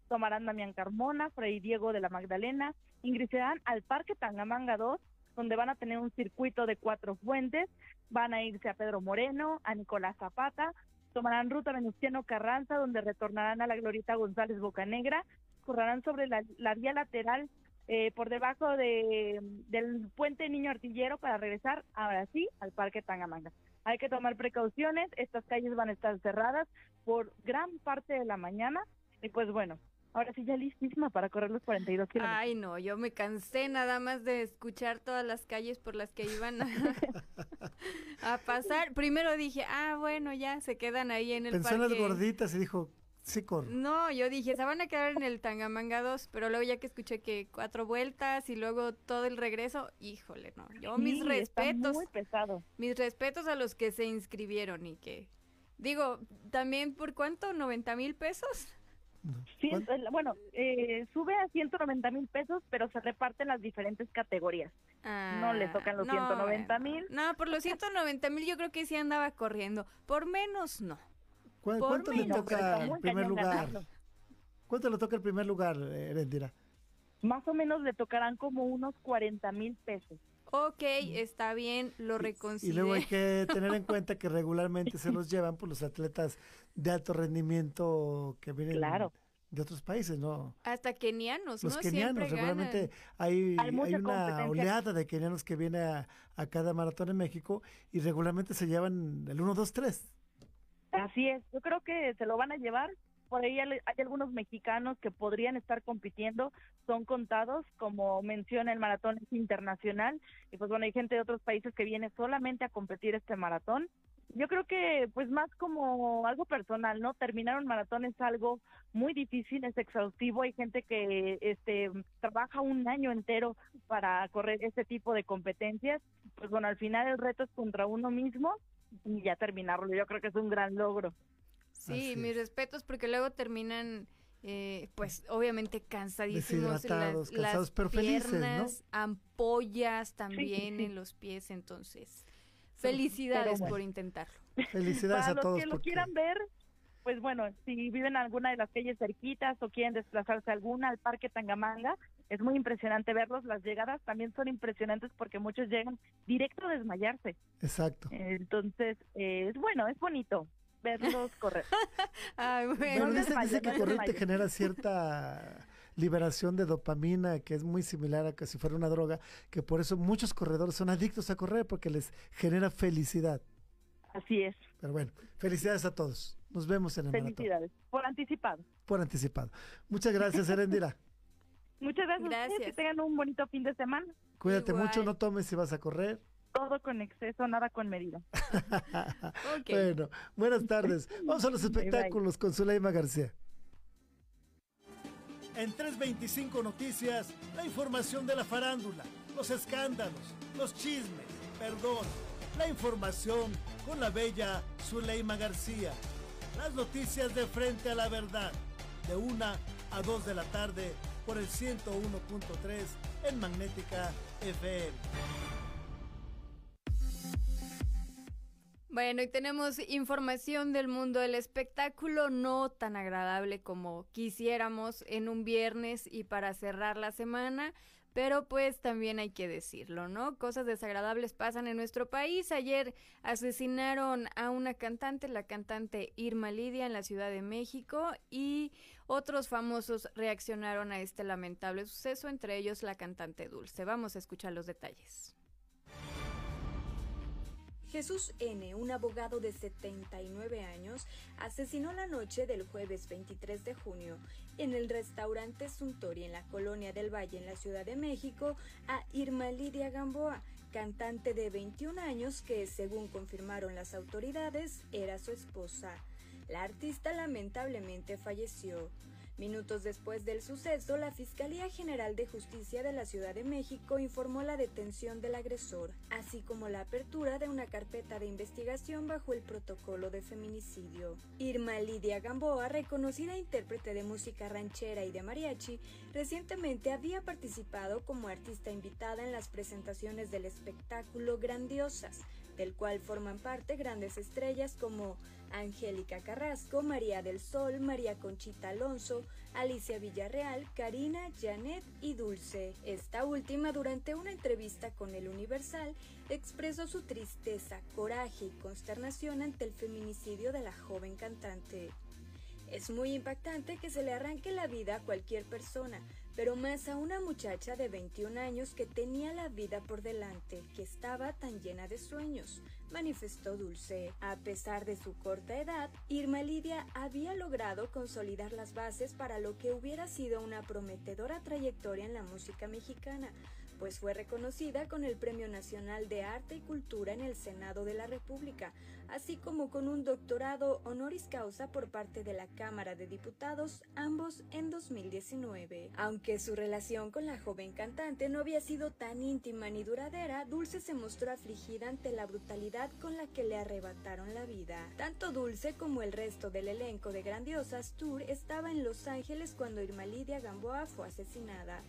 Speaker 18: tomarán Damián Carmona, Fray Diego de la Magdalena, ingresarán al Parque Tangamanga 2, donde van a tener un circuito de cuatro fuentes, van a irse a Pedro Moreno, a Nicolás Zapata, tomarán ruta Venustiano Carranza, donde retornarán a la Glorieta González Bocanegra, correrán sobre la, vía lateral eh, por debajo de, del puente Niño Artillero para regresar ahora sí al Parque Tangamanga. Hay que tomar precauciones, estas calles van a estar cerradas por gran parte de la mañana y pues bueno, ahora sí ya listísima para correr los 42 kilómetros.
Speaker 6: Ay, no, yo me cansé nada más de escuchar todas las calles por las que iban a, [laughs] a pasar. Primero dije, ah, bueno, ya se quedan ahí en el
Speaker 5: Pensó en las gorditas y dijo, Sí,
Speaker 6: No, yo dije, se van a quedar en el Tangamanga 2, pero luego ya que escuché que cuatro vueltas y luego todo el regreso, híjole, no. Yo mis respetos.
Speaker 18: muy pesado.
Speaker 6: Mis respetos a los que se inscribieron y que. Digo, también por cuánto, 90 mil pesos.
Speaker 18: Sí, bueno, eh, sube a 190 mil pesos, pero se reparten las diferentes categorías. no le tocan los 190 mil.
Speaker 6: No, por los 190 mil yo creo que sí andaba corriendo. Por menos, no.
Speaker 5: ¿Cuánto le toca el primer lugar? ¿Cuánto le toca el primer lugar, Erendira?
Speaker 18: Más o menos le tocarán como unos 40 mil pesos.
Speaker 6: Ok, está bien, lo reconsidero.
Speaker 5: Y luego hay que [laughs] tener en cuenta que regularmente se los llevan por los atletas de alto rendimiento que vienen de otros países, ¿no?
Speaker 6: Hasta kenianos,
Speaker 5: los kenianos, regularmente hay, hay, una oleada de kenianos que viene a, a, cada maratón en México y regularmente se llevan el 1, 2, 3.
Speaker 18: Así es, yo creo que se lo van a llevar. Por ahí hay, algunos mexicanos que podrían estar compitiendo, son contados, como menciona el maratón internacional, y pues bueno, hay gente de otros países que viene solamente a competir este maratón. Yo creo que pues más como algo personal, ¿no? Terminar un maratón es algo muy difícil, es exhaustivo, hay gente que este trabaja un año entero para correr este tipo de competencias, pues bueno, al final el reto es contra uno mismo y ya terminarlo. Yo creo que es un gran logro.
Speaker 6: Sí, mis respetos porque luego terminan, eh, pues obviamente cansadísimos. Las, las piernas, ampollas también en los pies, entonces felicidades por intentarlo.
Speaker 5: Felicidades
Speaker 18: a
Speaker 5: todos.
Speaker 18: Los que lo quieran ver, pues bueno, si viven en alguna de las calles cerquitas o quieren desplazarse alguna al Parque Tangamanga, es muy impresionante verlos. Las llegadas también son impresionantes porque muchos llegan directo a desmayarse.
Speaker 5: Exacto.
Speaker 18: Entonces, eh, es bueno, es bonito verlos correr. [laughs]
Speaker 6: Ay,
Speaker 5: bueno. dice, que correr te genera [laughs] cierta liberación de dopamina que es muy similar a que si fuera una droga, que por eso muchos corredores son adictos a correr porque les genera felicidad.
Speaker 18: Así es.
Speaker 5: Pero bueno, felicidades a todos. Nos vemos en el
Speaker 18: Felicidades, por anticipado.
Speaker 5: Por anticipado. Muchas gracias, Erendira. [laughs]
Speaker 18: Muchas gracias. gracias. Que tengan un bonito fin de semana.
Speaker 5: Cuídate mucho, no tomes si vas a correr.
Speaker 18: Todo con exceso, nada con medida. [laughs]
Speaker 5: Bueno, buenas tardes. [laughs] Vamos a los espectáculos con Zuleima García. En 325 Noticias, la información de la farándula, los escándalos, los chismes, perdón, la información con la bella Zuleima García. Las noticias de frente a la verdad, de una a 2 de la tarde por el 101.3 en Magnética FM.
Speaker 6: Bueno, y tenemos información del mundo del espectáculo no tan agradable como quisiéramos en un viernes y para cerrar la semana. Pero pues también hay que decirlo, ¿no? Cosas desagradables pasan en nuestro país. Ayer asesinaron a una cantante, la cantante Irma Lidia, en la Ciudad de México y otros famosos reaccionaron a este lamentable suceso, entre ellos la cantante Dulce. Vamos a escuchar los detalles.
Speaker 19: Jesús N., un abogado de 79 años, asesinó la noche del jueves 23 de junio en el restaurante Suntory en la colonia del Valle en la Ciudad de México a Irma Lidia Gamboa, cantante de 21 años que, según confirmaron las autoridades, era su esposa. La artista lamentablemente falleció. Minutos después del suceso, la Fiscalía General de Justicia de la Ciudad de México informó la detención del agresor, así como la apertura de una carpeta de investigación bajo el protocolo de feminicidio. Irma Lidia Gamboa, reconocida intérprete de música ranchera y de mariachi, recientemente había participado como artista invitada en las presentaciones del espectáculo Grandiosas, del cual forman parte grandes estrellas como Angélica Carrasco, María del Sol, María Conchita Alonso, Alicia Villarreal, Karina, Janet y Dulce. Esta última, durante una entrevista con El Universal, expresó su tristeza, coraje y consternación ante el feminicidio de la joven cantante. Es muy impactante que se le arranque la vida a cualquier persona, pero más a una muchacha de 21 años que tenía la vida por delante, que estaba tan llena de sueños, manifestó Dulce. A pesar de su corta edad, Irma Lidia había logrado consolidar las bases para lo que hubiera sido una prometedora trayectoria en la música mexicana, pues fue reconocida con el Premio Nacional de Arte y Cultura en el Senado de la República, así como con un doctorado honoris causa por parte de la Cámara de Diputados, ambos en 2019. Aunque su relación con la joven cantante no había sido tan íntima ni duradera, Dulce se mostró afligida ante la brutalidad con la que le arrebataron la vida. Tanto Dulce como el resto del elenco de Grandiosas Tour estaba en Los Ángeles cuando Irma Lidia Gamboa fue asesinada.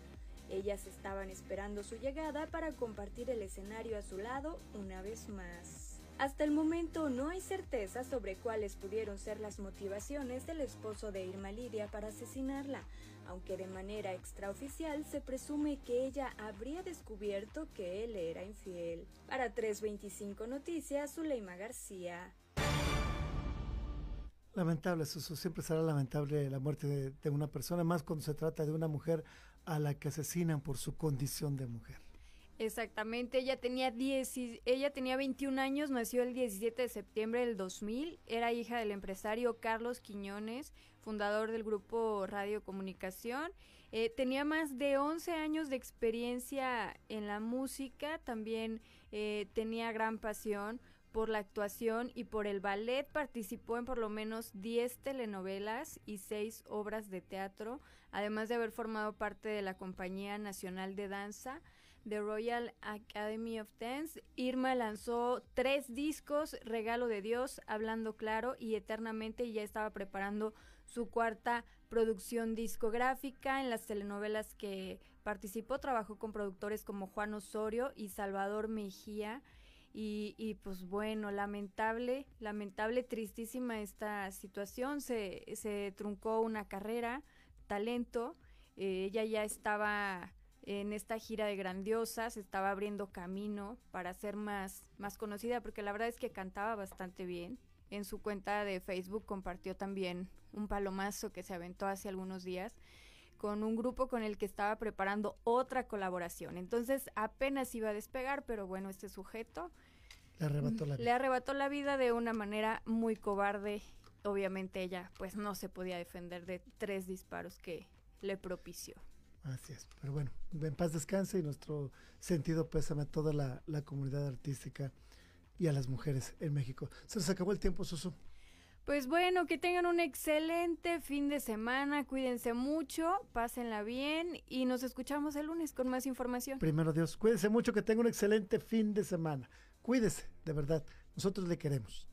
Speaker 19: Ellas estaban esperando su llegada para compartir el escenario a su lado una vez más. Hasta el momento no hay certeza sobre cuáles pudieron ser las motivaciones del esposo de Irma Lidia para asesinarla, aunque de manera extraoficial se presume que ella habría descubierto que él era infiel. Para 325 Noticias, Zuleima García.
Speaker 5: Lamentable, Susu. Siempre será lamentable la muerte de, de, una persona, más cuando se trata de una mujer a la que asesinan por su condición de mujer.
Speaker 6: Exactamente, ella tenía, 10, ella tenía 21 años, nació el 17 de septiembre del 2000, era hija del empresario Carlos Quiñones, fundador del grupo Radio Comunicación. Eh, tenía más de 11 años de experiencia en la música, también eh, tenía gran pasión por la actuación y por el ballet. Participó en por lo menos 10 telenovelas y 6 obras de teatro, además de haber formado parte de la Compañía Nacional de Danza. The Royal Academy of Dance, Irma lanzó tres discos, Regalo de Dios, Hablando Claro y Eternamente, y ya estaba preparando su cuarta producción discográfica en las telenovelas que participó. Trabajó con productores como Juan Osorio y Salvador Mejía. Y, pues bueno, lamentable, lamentable, tristísima esta situación. Se, se truncó una carrera, talento. Eh, ella ya estaba en esta gira de grandiosas, estaba abriendo camino para ser más, más conocida, porque la verdad es que cantaba bastante bien. En su cuenta de Facebook compartió también un palomazo que se aventó hace algunos días con un grupo con el que estaba preparando otra colaboración. Entonces apenas iba a despegar, pero bueno, este sujeto
Speaker 5: le arrebató la vida.
Speaker 6: Le arrebató la vida de una manera muy cobarde. Obviamente ella pues no se podía defender de tres disparos que le propició.
Speaker 5: Así es, pero bueno, en paz descanse y nuestro sentido pésame a toda la, la comunidad artística y a las mujeres en México. Se nos acabó el tiempo, Susu.
Speaker 6: Pues bueno, que tengan un excelente fin de semana, cuídense mucho, pásenla bien y nos escuchamos el lunes con más información.
Speaker 5: Primero Dios, cuídense mucho, que tengan un excelente fin de semana. Cuídese, de verdad, nosotros le queremos.